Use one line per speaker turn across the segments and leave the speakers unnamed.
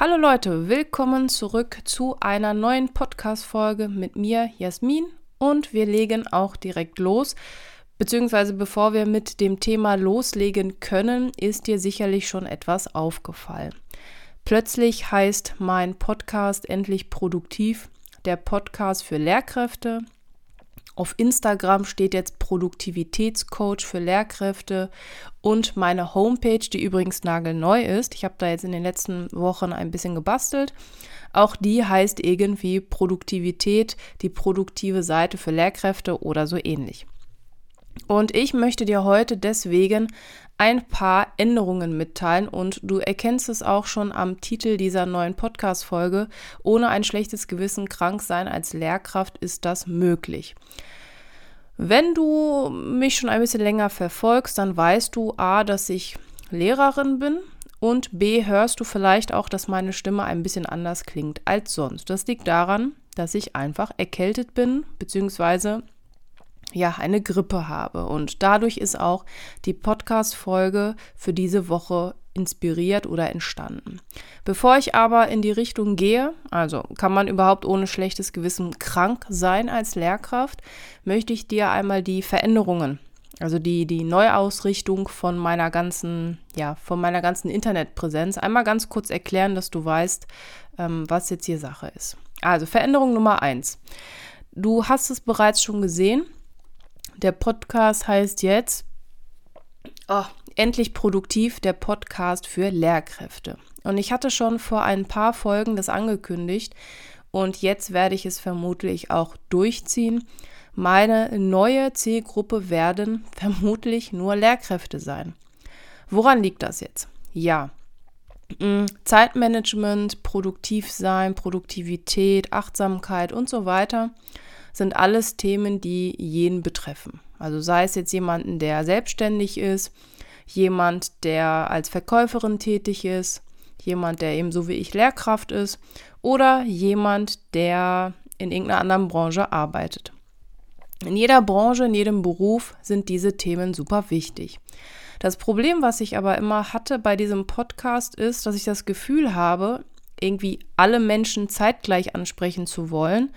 Hallo Leute, willkommen zurück zu einer neuen Podcast-Folge mit mir, Jasmin. Und wir legen auch direkt los. Beziehungsweise bevor wir mit dem Thema loslegen können, ist dir sicherlich schon etwas aufgefallen. Plötzlich heißt mein Podcast endlich produktiv, der Podcast für Lehrkräfte. Auf Instagram steht jetzt Produktivitätscoach für Lehrkräfte und meine Homepage, die übrigens nagelneu ist. Ich habe da jetzt in den letzten Wochen ein bisschen gebastelt. Auch die heißt irgendwie Produktivität, die produktive Seite für Lehrkräfte oder so ähnlich. Und ich möchte dir heute deswegen ein paar Änderungen mitteilen und du erkennst es auch schon am Titel dieser neuen Podcast-Folge. Ohne ein schlechtes Gewissen krank sein als Lehrkraft ist das möglich. Wenn du mich schon ein bisschen länger verfolgst, dann weißt du A, dass ich Lehrerin bin und B, hörst du vielleicht auch, dass meine Stimme ein bisschen anders klingt als sonst. Das liegt daran, dass ich einfach erkältet bin, beziehungsweise ja, eine Grippe habe. Und dadurch ist auch die Podcast-Folge für diese Woche inspiriert oder entstanden. Bevor ich aber in die Richtung gehe, also kann man überhaupt ohne schlechtes Gewissen krank sein als Lehrkraft, möchte ich dir einmal die Veränderungen, also die, die Neuausrichtung von meiner ganzen, ja, von meiner ganzen Internetpräsenz einmal ganz kurz erklären, dass du weißt, ähm, was jetzt hier Sache ist. Also Veränderung Nummer eins. Du hast es bereits schon gesehen. Der Podcast heißt jetzt oh, Endlich produktiv, der Podcast für Lehrkräfte. Und ich hatte schon vor ein paar Folgen das angekündigt und jetzt werde ich es vermutlich auch durchziehen. Meine neue Zielgruppe werden vermutlich nur Lehrkräfte sein. Woran liegt das jetzt? Ja, mm, Zeitmanagement, produktiv sein, Produktivität, Achtsamkeit und so weiter sind alles Themen, die jeden betreffen. Also sei es jetzt jemanden, der selbstständig ist, jemand, der als Verkäuferin tätig ist, jemand, der eben so wie ich Lehrkraft ist oder jemand, der in irgendeiner anderen Branche arbeitet. In jeder Branche, in jedem Beruf sind diese Themen super wichtig. Das Problem, was ich aber immer hatte bei diesem Podcast, ist, dass ich das Gefühl habe, irgendwie alle Menschen zeitgleich ansprechen zu wollen,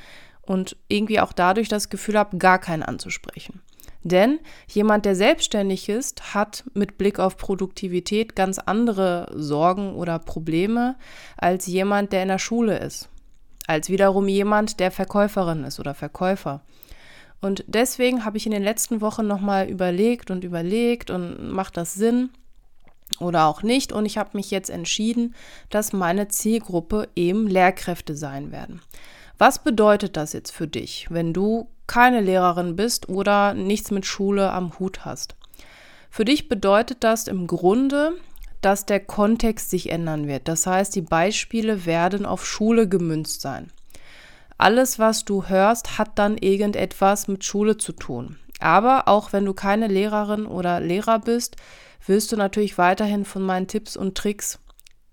und irgendwie auch dadurch das Gefühl habe, gar keinen anzusprechen. Denn jemand, der selbstständig ist, hat mit Blick auf Produktivität ganz andere Sorgen oder Probleme als jemand, der in der Schule ist. Als wiederum jemand, der Verkäuferin ist oder Verkäufer. Und deswegen habe ich in den letzten Wochen nochmal überlegt und überlegt und macht das Sinn oder auch nicht. Und ich habe mich jetzt entschieden, dass meine Zielgruppe eben Lehrkräfte sein werden. Was bedeutet das jetzt für dich, wenn du keine Lehrerin bist oder nichts mit Schule am Hut hast? Für dich bedeutet das im Grunde, dass der Kontext sich ändern wird. Das heißt, die Beispiele werden auf Schule gemünzt sein. Alles, was du hörst, hat dann irgendetwas mit Schule zu tun. Aber auch wenn du keine Lehrerin oder Lehrer bist, wirst du natürlich weiterhin von meinen Tipps und Tricks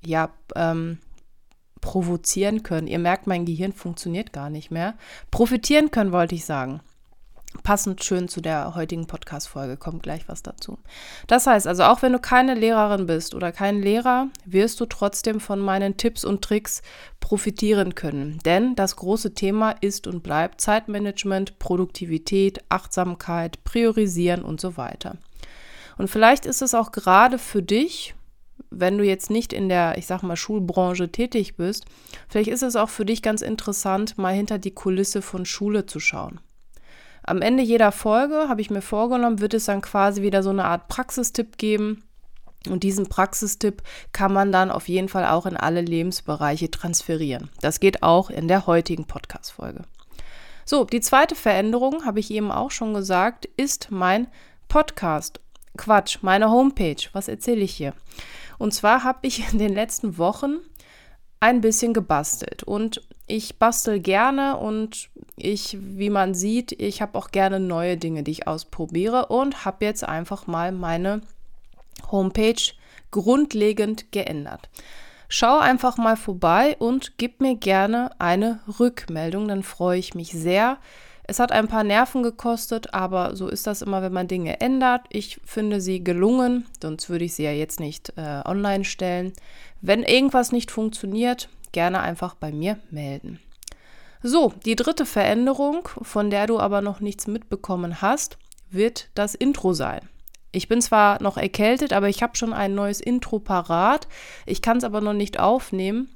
ja ähm, provozieren können. Ihr merkt, mein Gehirn funktioniert gar nicht mehr. Profitieren können, wollte ich sagen. Passend schön zu der heutigen Podcast-Folge, kommt gleich was dazu. Das heißt also, auch wenn du keine Lehrerin bist oder kein Lehrer, wirst du trotzdem von meinen Tipps und Tricks profitieren können. Denn das große Thema ist und bleibt Zeitmanagement, Produktivität, Achtsamkeit, Priorisieren und so weiter. Und vielleicht ist es auch gerade für dich wenn du jetzt nicht in der, ich sag mal, Schulbranche tätig bist, vielleicht ist es auch für dich ganz interessant, mal hinter die Kulisse von Schule zu schauen. Am Ende jeder Folge, habe ich mir vorgenommen, wird es dann quasi wieder so eine Art Praxistipp geben. Und diesen Praxistipp kann man dann auf jeden Fall auch in alle Lebensbereiche transferieren. Das geht auch in der heutigen Podcast-Folge. So, die zweite Veränderung, habe ich eben auch schon gesagt, ist mein Podcast. Quatsch, meine Homepage. Was erzähle ich hier? Und zwar habe ich in den letzten Wochen ein bisschen gebastelt und ich bastel gerne und ich, wie man sieht, ich habe auch gerne neue Dinge, die ich ausprobiere und habe jetzt einfach mal meine Homepage grundlegend geändert. Schau einfach mal vorbei und gib mir gerne eine Rückmeldung, dann freue ich mich sehr. Es hat ein paar Nerven gekostet, aber so ist das immer, wenn man Dinge ändert. Ich finde sie gelungen, sonst würde ich sie ja jetzt nicht äh, online stellen. Wenn irgendwas nicht funktioniert, gerne einfach bei mir melden. So, die dritte Veränderung, von der du aber noch nichts mitbekommen hast, wird das Intro sein. Ich bin zwar noch erkältet, aber ich habe schon ein neues Intro parat. Ich kann es aber noch nicht aufnehmen,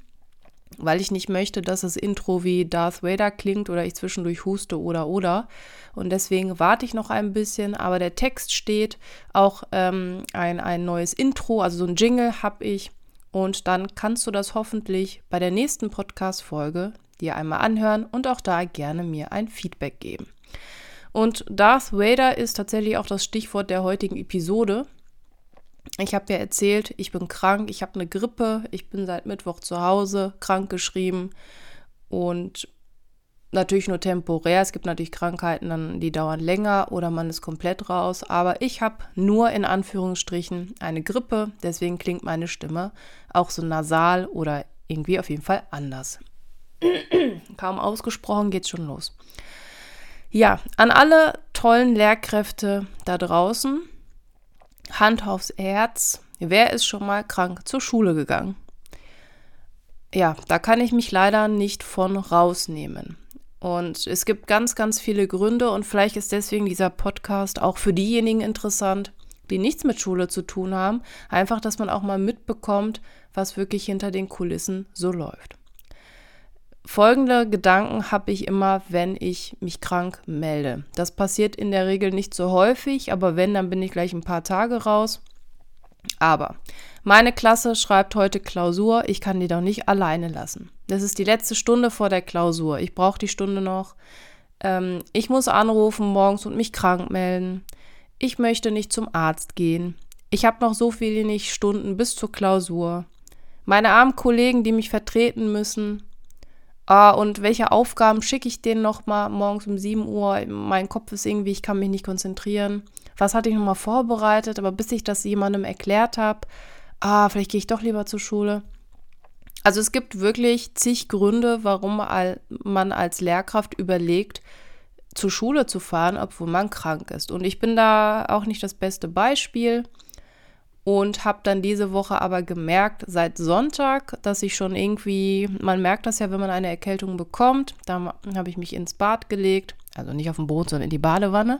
weil ich nicht möchte, dass das Intro wie Darth Vader klingt oder ich zwischendurch huste oder oder. Und deswegen warte ich noch ein bisschen, aber der Text steht, auch ähm, ein, ein neues Intro, also so ein Jingle habe ich. Und dann kannst du das hoffentlich bei der nächsten Podcast-Folge dir einmal anhören und auch da gerne mir ein Feedback geben. Und Darth Vader ist tatsächlich auch das Stichwort der heutigen Episode. Ich habe ja erzählt, ich bin krank, ich habe eine Grippe, ich bin seit Mittwoch zu Hause, krank geschrieben und natürlich nur temporär. Es gibt natürlich Krankheiten, die dauern länger oder man ist komplett raus. Aber ich habe nur in Anführungsstrichen eine Grippe, deswegen klingt meine Stimme auch so nasal oder irgendwie auf jeden Fall anders. Kaum ausgesprochen geht's schon los. Ja, an alle tollen Lehrkräfte da draußen, Hand aufs Herz, wer ist schon mal krank zur Schule gegangen? Ja, da kann ich mich leider nicht von rausnehmen. Und es gibt ganz, ganz viele Gründe und vielleicht ist deswegen dieser Podcast auch für diejenigen interessant, die nichts mit Schule zu tun haben. Einfach, dass man auch mal mitbekommt, was wirklich hinter den Kulissen so läuft. Folgende Gedanken habe ich immer, wenn ich mich krank melde. Das passiert in der Regel nicht so häufig, aber wenn, dann bin ich gleich ein paar Tage raus. Aber meine Klasse schreibt heute Klausur, ich kann die doch nicht alleine lassen. Das ist die letzte Stunde vor der Klausur. Ich brauche die Stunde noch. Ähm, ich muss anrufen morgens und mich krank melden. Ich möchte nicht zum Arzt gehen. Ich habe noch so viele Stunden bis zur Klausur. Meine armen Kollegen, die mich vertreten müssen, Ah, und welche Aufgaben schicke ich denen nochmal morgens um 7 Uhr? Mein Kopf ist irgendwie, ich kann mich nicht konzentrieren. Was hatte ich nochmal vorbereitet? Aber bis ich das jemandem erklärt habe, ah, vielleicht gehe ich doch lieber zur Schule. Also es gibt wirklich zig Gründe, warum man als Lehrkraft überlegt, zur Schule zu fahren, obwohl man krank ist. Und ich bin da auch nicht das beste Beispiel und habe dann diese Woche aber gemerkt, seit Sonntag, dass ich schon irgendwie, man merkt das ja, wenn man eine Erkältung bekommt, da habe ich mich ins Bad gelegt, also nicht auf den Boden, sondern in die Badewanne.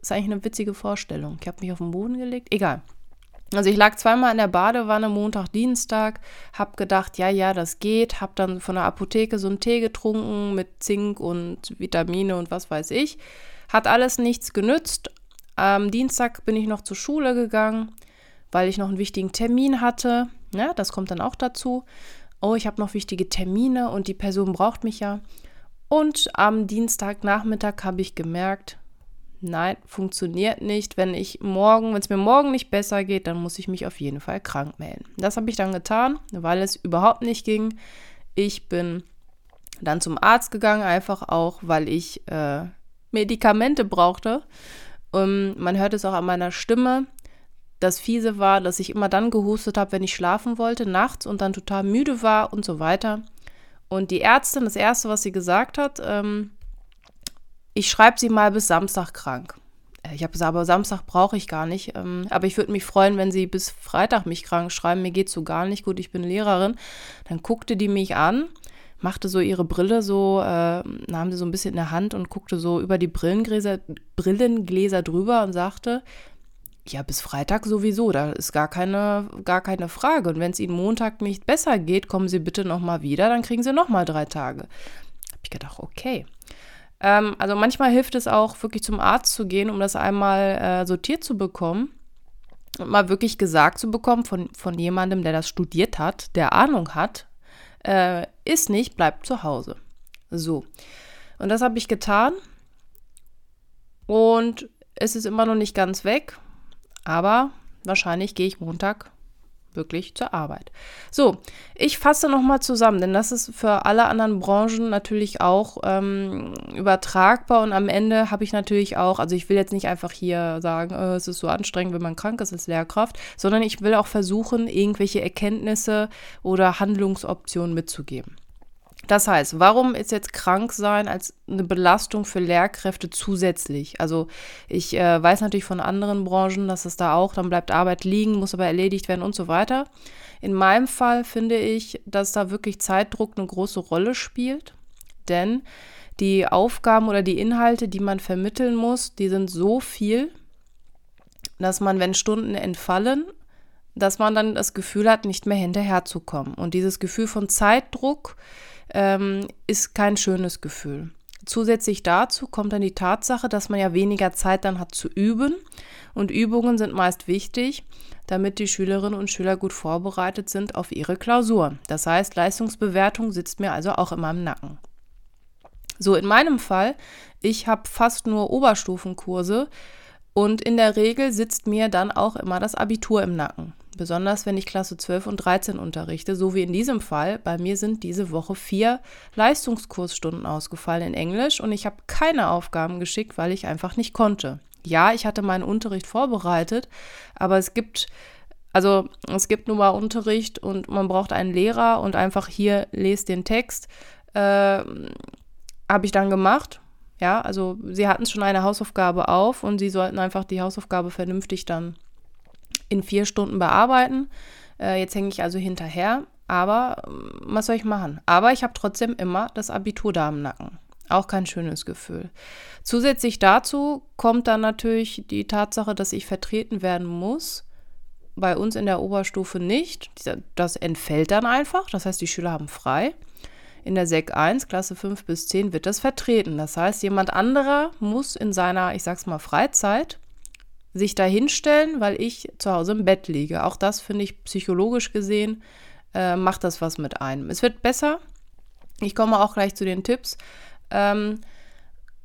Ist eigentlich eine witzige Vorstellung. Ich habe mich auf den Boden gelegt, egal. Also ich lag zweimal in der Badewanne, Montag, Dienstag, habe gedacht, ja, ja, das geht, habe dann von der Apotheke so einen Tee getrunken mit Zink und Vitamine und was weiß ich. Hat alles nichts genützt. Am Dienstag bin ich noch zur Schule gegangen, weil ich noch einen wichtigen Termin hatte. Ja, das kommt dann auch dazu. Oh, ich habe noch wichtige Termine und die Person braucht mich ja. Und am Dienstagnachmittag habe ich gemerkt, nein, funktioniert nicht. Wenn ich morgen, wenn es mir morgen nicht besser geht, dann muss ich mich auf jeden Fall krank melden. Das habe ich dann getan, weil es überhaupt nicht ging. Ich bin dann zum Arzt gegangen, einfach auch, weil ich äh, Medikamente brauchte. Um, ähm, man hört es auch an meiner Stimme. Das Fiese war, dass ich immer dann gehustet habe, wenn ich schlafen wollte, nachts und dann total müde war und so weiter. Und die Ärztin, das Erste, was sie gesagt hat, ähm, ich schreibe sie mal bis Samstag krank. Äh, ich habe gesagt, aber Samstag brauche ich gar nicht. Ähm, aber ich würde mich freuen, wenn sie bis Freitag mich krank schreiben. Mir geht so gar nicht gut, ich bin Lehrerin. Dann guckte die mich an, machte so ihre Brille so, äh, nahm sie so ein bisschen in der Hand und guckte so über die Brillengläser, Brillengläser drüber und sagte, ja, bis Freitag sowieso, da ist gar keine, gar keine Frage. Und wenn es Ihnen Montag nicht besser geht, kommen Sie bitte nochmal wieder, dann kriegen Sie nochmal drei Tage. Habe ich gedacht, okay. Ähm, also manchmal hilft es auch, wirklich zum Arzt zu gehen, um das einmal äh, sortiert zu bekommen und mal wirklich gesagt zu bekommen von, von jemandem, der das studiert hat, der Ahnung hat, äh, ist nicht, bleibt zu Hause. So. Und das habe ich getan. Und es ist immer noch nicht ganz weg. Aber wahrscheinlich gehe ich Montag wirklich zur Arbeit. So, ich fasse nochmal zusammen, denn das ist für alle anderen Branchen natürlich auch ähm, übertragbar und am Ende habe ich natürlich auch, also ich will jetzt nicht einfach hier sagen, äh, es ist so anstrengend, wenn man krank ist als Lehrkraft, sondern ich will auch versuchen, irgendwelche Erkenntnisse oder Handlungsoptionen mitzugeben. Das heißt, warum ist jetzt krank sein als eine Belastung für Lehrkräfte zusätzlich? Also ich äh, weiß natürlich von anderen Branchen, dass es da auch, dann bleibt Arbeit liegen, muss aber erledigt werden und so weiter. In meinem Fall finde ich, dass da wirklich Zeitdruck eine große Rolle spielt, denn die Aufgaben oder die Inhalte, die man vermitteln muss, die sind so viel, dass man, wenn Stunden entfallen, dass man dann das Gefühl hat, nicht mehr hinterherzukommen. Und dieses Gefühl von Zeitdruck ähm, ist kein schönes Gefühl. Zusätzlich dazu kommt dann die Tatsache, dass man ja weniger Zeit dann hat zu üben. Und Übungen sind meist wichtig, damit die Schülerinnen und Schüler gut vorbereitet sind auf ihre Klausur. Das heißt, Leistungsbewertung sitzt mir also auch immer im Nacken. So, in meinem Fall, ich habe fast nur Oberstufenkurse und in der Regel sitzt mir dann auch immer das Abitur im Nacken. Besonders wenn ich Klasse 12 und 13 unterrichte, so wie in diesem Fall. Bei mir sind diese Woche vier Leistungskursstunden ausgefallen in Englisch und ich habe keine Aufgaben geschickt, weil ich einfach nicht konnte. Ja, ich hatte meinen Unterricht vorbereitet, aber es gibt also es gibt nun mal Unterricht und man braucht einen Lehrer und einfach hier lest den Text. Äh, Habe ich dann gemacht. Ja, also sie hatten schon eine Hausaufgabe auf und sie sollten einfach die Hausaufgabe vernünftig dann in vier Stunden bearbeiten. Äh, jetzt hänge ich also hinterher, aber ähm, was soll ich machen? Aber ich habe trotzdem immer das Abitur da im Nacken. Auch kein schönes Gefühl. Zusätzlich dazu kommt dann natürlich die Tatsache, dass ich vertreten werden muss. Bei uns in der Oberstufe nicht. Das entfällt dann einfach. Das heißt, die Schüler haben frei in der Sek 1, Klasse 5 bis 10, wird das vertreten. Das heißt, jemand anderer muss in seiner, ich sag's mal, Freizeit sich da hinstellen, weil ich zu Hause im Bett liege. Auch das finde ich psychologisch gesehen, äh, macht das was mit einem. Es wird besser. Ich komme auch gleich zu den Tipps. Ähm,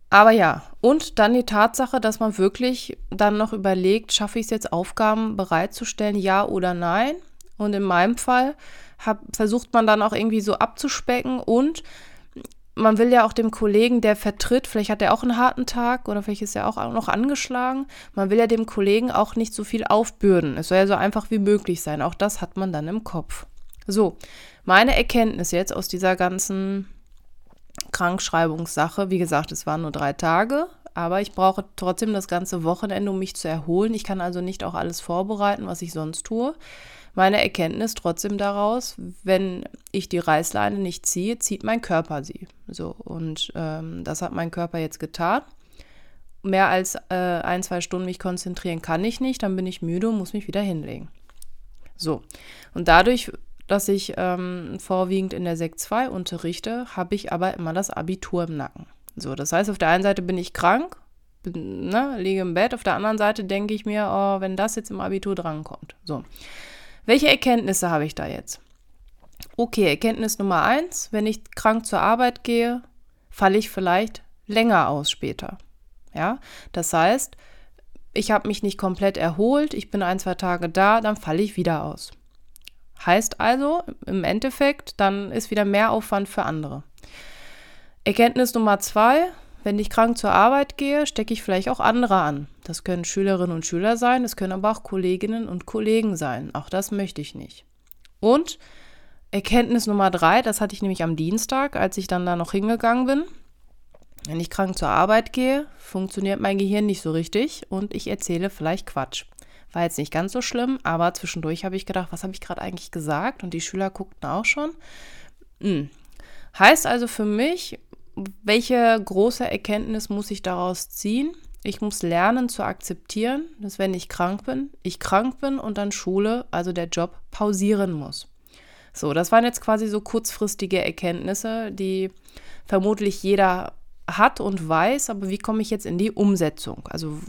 aber ja, und dann die Tatsache, dass man wirklich dann noch überlegt, schaffe ich es jetzt, Aufgaben bereitzustellen, ja oder nein? Und in meinem Fall hab, versucht man dann auch irgendwie so abzuspecken und man will ja auch dem Kollegen, der vertritt, vielleicht hat er auch einen harten Tag oder vielleicht ist er auch noch angeschlagen, man will ja dem Kollegen auch nicht so viel aufbürden. Es soll ja so einfach wie möglich sein. Auch das hat man dann im Kopf. So, meine Erkenntnis jetzt aus dieser ganzen Krankschreibungssache, wie gesagt, es waren nur drei Tage, aber ich brauche trotzdem das ganze Wochenende, um mich zu erholen. Ich kann also nicht auch alles vorbereiten, was ich sonst tue meine Erkenntnis trotzdem daraus, wenn ich die Reißleine nicht ziehe, zieht mein Körper sie. So, und ähm, das hat mein Körper jetzt getan. Mehr als äh, ein, zwei Stunden mich konzentrieren kann ich nicht, dann bin ich müde und muss mich wieder hinlegen. So, und dadurch, dass ich ähm, vorwiegend in der Sek 2 unterrichte, habe ich aber immer das Abitur im Nacken. So, das heißt, auf der einen Seite bin ich krank, bin, ne, liege im Bett, auf der anderen Seite denke ich mir, oh, wenn das jetzt im Abitur drankommt. So. Welche Erkenntnisse habe ich da jetzt? Okay, Erkenntnis Nummer eins, wenn ich krank zur Arbeit gehe, falle ich vielleicht länger aus später. Ja, das heißt, ich habe mich nicht komplett erholt, ich bin ein, zwei Tage da, dann falle ich wieder aus. Heißt also, im Endeffekt, dann ist wieder mehr Aufwand für andere. Erkenntnis Nummer zwei, wenn ich krank zur Arbeit gehe, stecke ich vielleicht auch andere an. Das können Schülerinnen und Schüler sein, es können aber auch Kolleginnen und Kollegen sein. Auch das möchte ich nicht. Und Erkenntnis Nummer drei, das hatte ich nämlich am Dienstag, als ich dann da noch hingegangen bin. Wenn ich krank zur Arbeit gehe, funktioniert mein Gehirn nicht so richtig und ich erzähle vielleicht Quatsch. War jetzt nicht ganz so schlimm, aber zwischendurch habe ich gedacht, was habe ich gerade eigentlich gesagt? Und die Schüler guckten auch schon. Hm. Heißt also für mich, welche große Erkenntnis muss ich daraus ziehen? Ich muss lernen zu akzeptieren, dass wenn ich krank bin, ich krank bin und dann Schule, also der Job, pausieren muss. So, das waren jetzt quasi so kurzfristige Erkenntnisse, die vermutlich jeder hat und weiß, aber wie komme ich jetzt in die Umsetzung? Also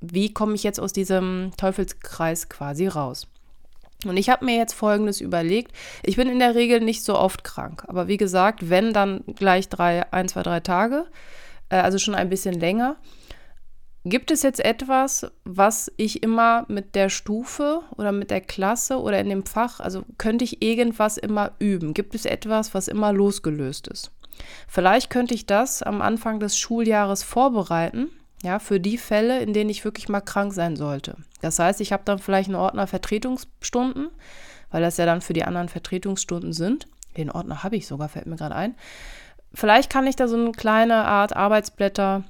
wie komme ich jetzt aus diesem Teufelskreis quasi raus? Und ich habe mir jetzt Folgendes überlegt. Ich bin in der Regel nicht so oft krank, aber wie gesagt, wenn dann gleich drei, ein, zwei, drei Tage, äh, also schon ein bisschen länger. Gibt es jetzt etwas, was ich immer mit der Stufe oder mit der Klasse oder in dem Fach, also könnte ich irgendwas immer üben? Gibt es etwas, was immer losgelöst ist? Vielleicht könnte ich das am Anfang des Schuljahres vorbereiten, ja, für die Fälle, in denen ich wirklich mal krank sein sollte. Das heißt, ich habe dann vielleicht einen Ordner Vertretungsstunden, weil das ja dann für die anderen Vertretungsstunden sind. Den Ordner habe ich sogar, fällt mir gerade ein. Vielleicht kann ich da so eine kleine Art Arbeitsblätter,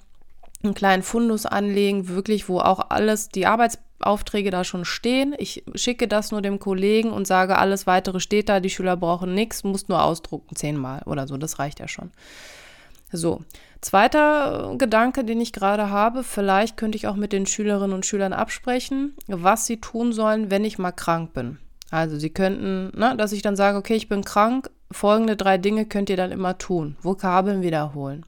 einen kleinen Fundus anlegen, wirklich, wo auch alles, die Arbeitsaufträge da schon stehen. Ich schicke das nur dem Kollegen und sage, alles weitere steht da, die Schüler brauchen nichts, muss nur ausdrucken, zehnmal oder so, das reicht ja schon. So, zweiter Gedanke, den ich gerade habe, vielleicht könnte ich auch mit den Schülerinnen und Schülern absprechen, was sie tun sollen, wenn ich mal krank bin. Also sie könnten, ne, dass ich dann sage, okay, ich bin krank, folgende drei Dinge könnt ihr dann immer tun. Vokabeln wiederholen,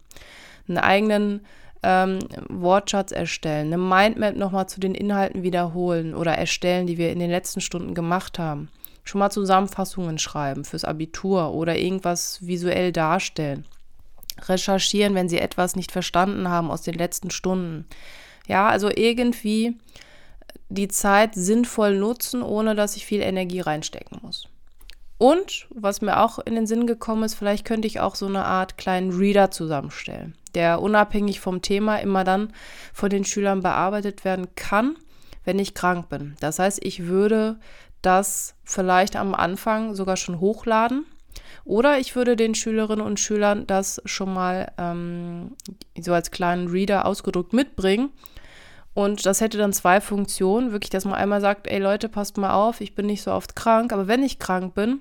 einen eigenen ähm, Wortschatz erstellen, eine Mindmap nochmal zu den Inhalten wiederholen oder erstellen, die wir in den letzten Stunden gemacht haben. Schon mal Zusammenfassungen schreiben fürs Abitur oder irgendwas visuell darstellen. Recherchieren, wenn sie etwas nicht verstanden haben aus den letzten Stunden. Ja, also irgendwie die Zeit sinnvoll nutzen, ohne dass ich viel Energie reinstecken muss. Und was mir auch in den Sinn gekommen ist, vielleicht könnte ich auch so eine Art kleinen Reader zusammenstellen, der unabhängig vom Thema immer dann von den Schülern bearbeitet werden kann, wenn ich krank bin. Das heißt, ich würde das vielleicht am Anfang sogar schon hochladen oder ich würde den Schülerinnen und Schülern das schon mal ähm, so als kleinen Reader ausgedruckt mitbringen und das hätte dann zwei Funktionen. Wirklich, dass man einmal sagt, ey Leute, passt mal auf, ich bin nicht so oft krank, aber wenn ich krank bin,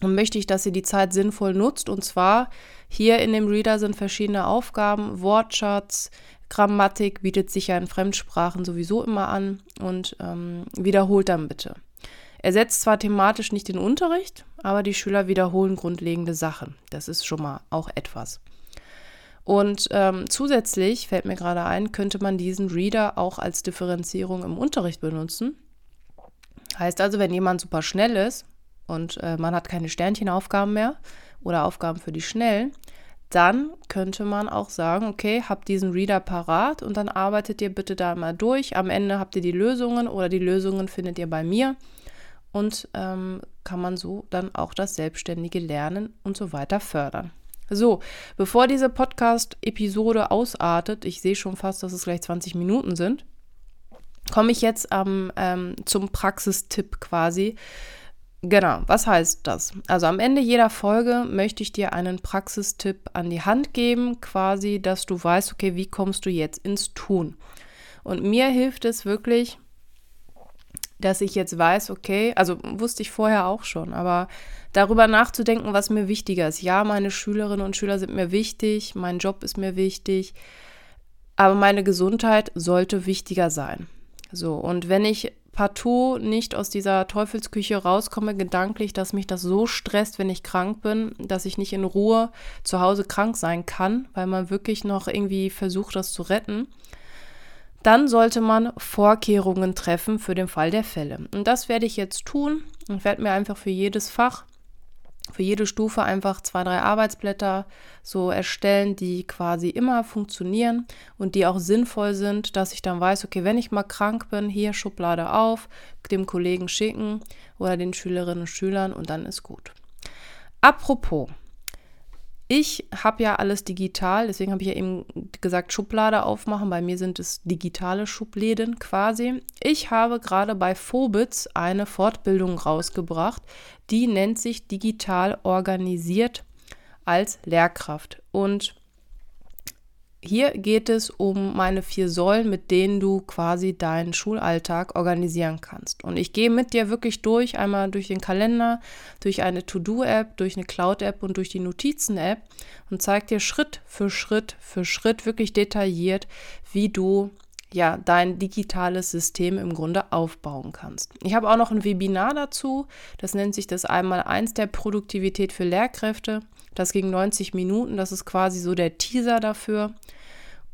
dann möchte ich, dass ihr die Zeit sinnvoll nutzt. Und zwar hier in dem Reader sind verschiedene Aufgaben, Wortschatz, Grammatik bietet sich ja in Fremdsprachen sowieso immer an und ähm, wiederholt dann bitte. Er setzt zwar thematisch nicht den Unterricht, aber die Schüler wiederholen grundlegende Sachen. Das ist schon mal auch etwas. Und ähm, zusätzlich fällt mir gerade ein, könnte man diesen Reader auch als Differenzierung im Unterricht benutzen. Heißt also, wenn jemand super schnell ist und äh, man hat keine Sternchenaufgaben mehr oder Aufgaben für die Schnellen, dann könnte man auch sagen, okay, habt diesen Reader parat und dann arbeitet ihr bitte da mal durch. Am Ende habt ihr die Lösungen oder die Lösungen findet ihr bei mir und ähm, kann man so dann auch das selbstständige Lernen und so weiter fördern. So, bevor diese Podcast-Episode ausartet, ich sehe schon fast, dass es gleich 20 Minuten sind, komme ich jetzt ähm, ähm, zum Praxistipp quasi. Genau, was heißt das? Also am Ende jeder Folge möchte ich dir einen Praxistipp an die Hand geben, quasi, dass du weißt, okay, wie kommst du jetzt ins Tun? Und mir hilft es wirklich, dass ich jetzt weiß, okay, also wusste ich vorher auch schon, aber darüber nachzudenken, was mir wichtiger ist. Ja, meine Schülerinnen und Schüler sind mir wichtig, mein Job ist mir wichtig, aber meine Gesundheit sollte wichtiger sein. So, und wenn ich partout nicht aus dieser Teufelsküche rauskomme, gedanklich, dass mich das so stresst, wenn ich krank bin, dass ich nicht in Ruhe zu Hause krank sein kann, weil man wirklich noch irgendwie versucht, das zu retten, dann sollte man Vorkehrungen treffen für den Fall der Fälle. Und das werde ich jetzt tun. Ich werde mir einfach für jedes Fach, für jede Stufe einfach zwei, drei Arbeitsblätter so erstellen, die quasi immer funktionieren und die auch sinnvoll sind, dass ich dann weiß, okay, wenn ich mal krank bin, hier Schublade auf, dem Kollegen schicken oder den Schülerinnen und Schülern und dann ist gut. Apropos, ich habe ja alles digital, deswegen habe ich ja eben gesagt, Schublade aufmachen. Bei mir sind es digitale Schubläden quasi. Ich habe gerade bei Phobitz eine Fortbildung rausgebracht, die nennt sich digital organisiert als Lehrkraft. Und hier geht es um meine vier Säulen, mit denen du quasi deinen Schulalltag organisieren kannst. Und ich gehe mit dir wirklich durch, einmal durch den Kalender, durch eine To-Do-App, durch eine Cloud-App und durch die Notizen-App und zeige dir Schritt für Schritt für Schritt wirklich detailliert, wie du ja, dein digitales System im Grunde aufbauen kannst. Ich habe auch noch ein Webinar dazu, das nennt sich das einmal eins der Produktivität für Lehrkräfte. Das ging 90 Minuten, das ist quasi so der Teaser dafür.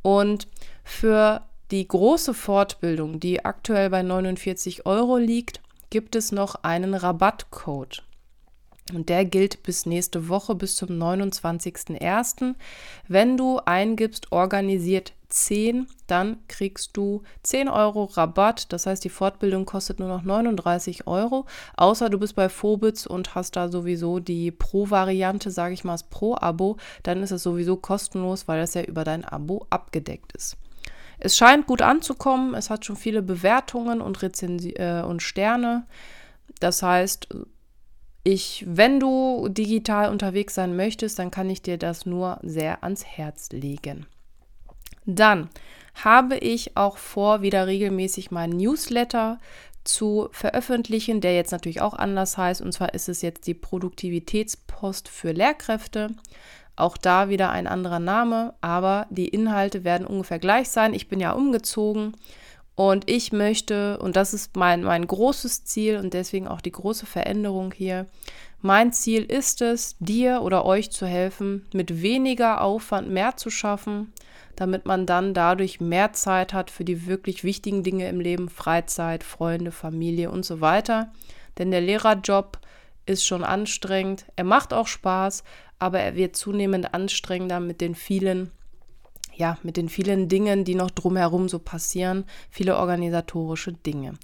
Und für die große Fortbildung, die aktuell bei 49 Euro liegt, gibt es noch einen Rabattcode. Und der gilt bis nächste Woche, bis zum 29.01. Wenn du eingibst, organisiert 10, dann kriegst du 10 Euro Rabatt. Das heißt, die Fortbildung kostet nur noch 39 Euro. Außer du bist bei Phobitz und hast da sowieso die Pro-Variante, sage ich mal, das Pro-Abo. Dann ist es sowieso kostenlos, weil das ja über dein Abo abgedeckt ist. Es scheint gut anzukommen. Es hat schon viele Bewertungen und, Rezensi äh, und Sterne. Das heißt, ich, wenn du digital unterwegs sein möchtest, dann kann ich dir das nur sehr ans Herz legen. Dann habe ich auch vor, wieder regelmäßig meinen Newsletter zu veröffentlichen, der jetzt natürlich auch anders heißt. Und zwar ist es jetzt die Produktivitätspost für Lehrkräfte. Auch da wieder ein anderer Name, aber die Inhalte werden ungefähr gleich sein. Ich bin ja umgezogen und ich möchte, und das ist mein, mein großes Ziel und deswegen auch die große Veränderung hier, mein Ziel ist es, dir oder euch zu helfen, mit weniger Aufwand mehr zu schaffen, damit man dann dadurch mehr Zeit hat für die wirklich wichtigen Dinge im Leben, Freizeit, Freunde, Familie und so weiter. Denn der Lehrerjob ist schon anstrengend. Er macht auch Spaß, aber er wird zunehmend anstrengender mit den vielen ja, mit den vielen Dingen, die noch drumherum so passieren, viele organisatorische Dinge.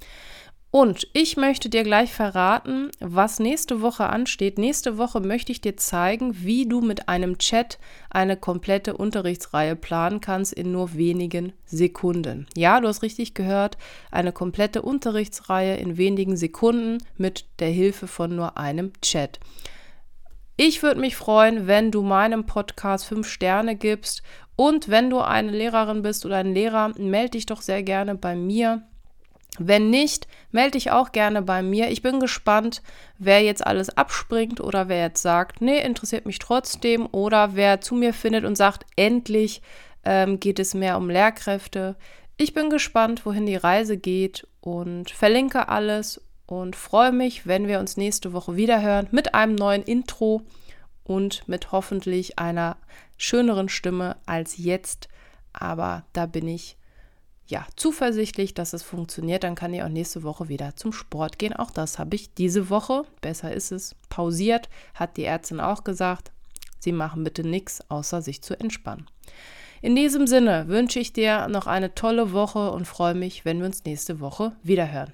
Und ich möchte dir gleich verraten, was nächste Woche ansteht. Nächste Woche möchte ich dir zeigen, wie du mit einem Chat eine komplette Unterrichtsreihe planen kannst in nur wenigen Sekunden. Ja, du hast richtig gehört, eine komplette Unterrichtsreihe in wenigen Sekunden mit der Hilfe von nur einem Chat. Ich würde mich freuen, wenn du meinem Podcast fünf Sterne gibst und wenn du eine Lehrerin bist oder ein Lehrer, melde dich doch sehr gerne bei mir wenn nicht, melde dich auch gerne bei mir. Ich bin gespannt, wer jetzt alles abspringt oder wer jetzt sagt, nee, interessiert mich trotzdem oder wer zu mir findet und sagt, endlich ähm, geht es mehr um Lehrkräfte. Ich bin gespannt, wohin die Reise geht und verlinke alles und freue mich, wenn wir uns nächste Woche wieder hören mit einem neuen Intro und mit hoffentlich einer schöneren Stimme als jetzt. Aber da bin ich ja, zuversichtlich, dass es funktioniert. Dann kann ich auch nächste Woche wieder zum Sport gehen. Auch das habe ich diese Woche, besser ist es, pausiert, hat die Ärztin auch gesagt. Sie machen bitte nichts, außer sich zu entspannen. In diesem Sinne wünsche ich dir noch eine tolle Woche und freue mich, wenn wir uns nächste Woche wiederhören.